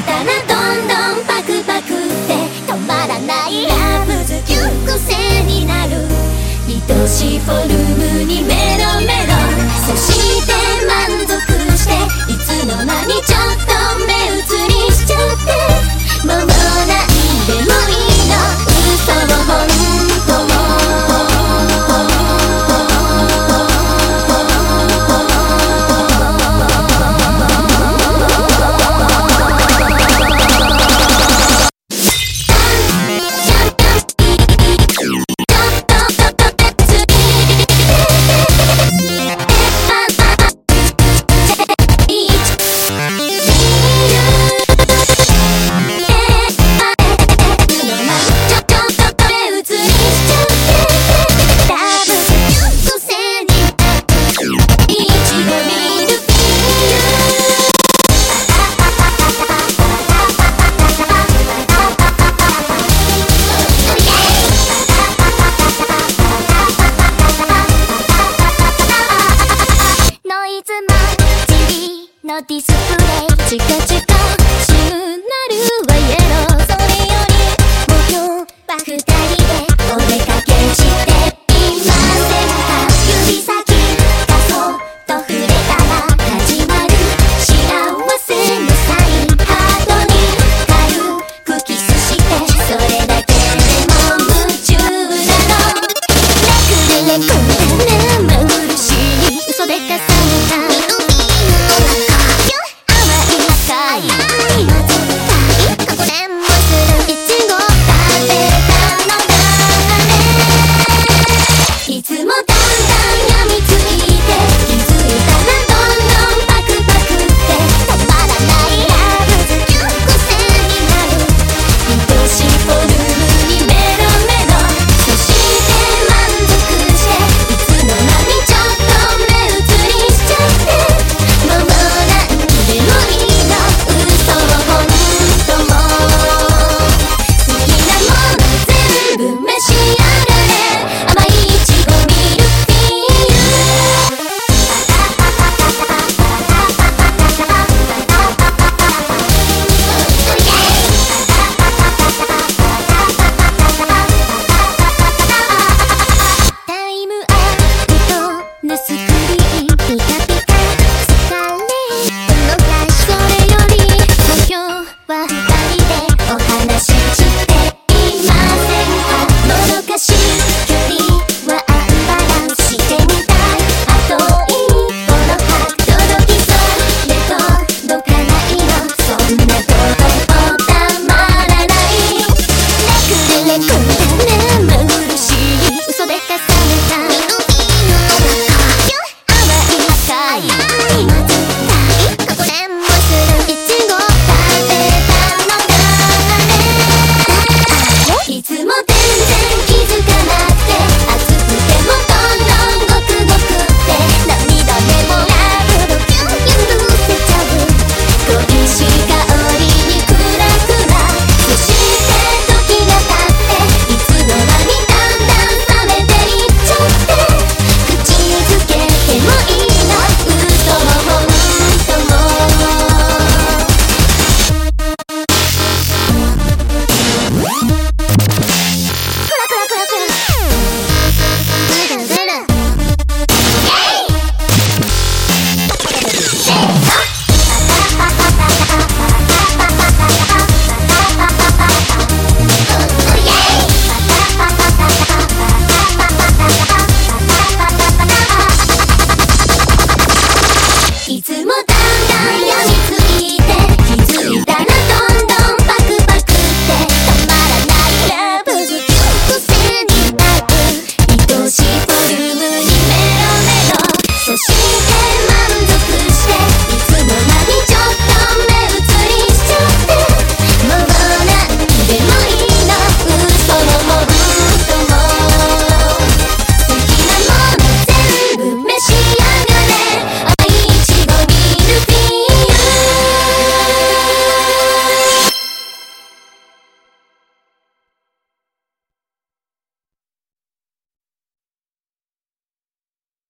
いなのディスプレイ。チカチカ。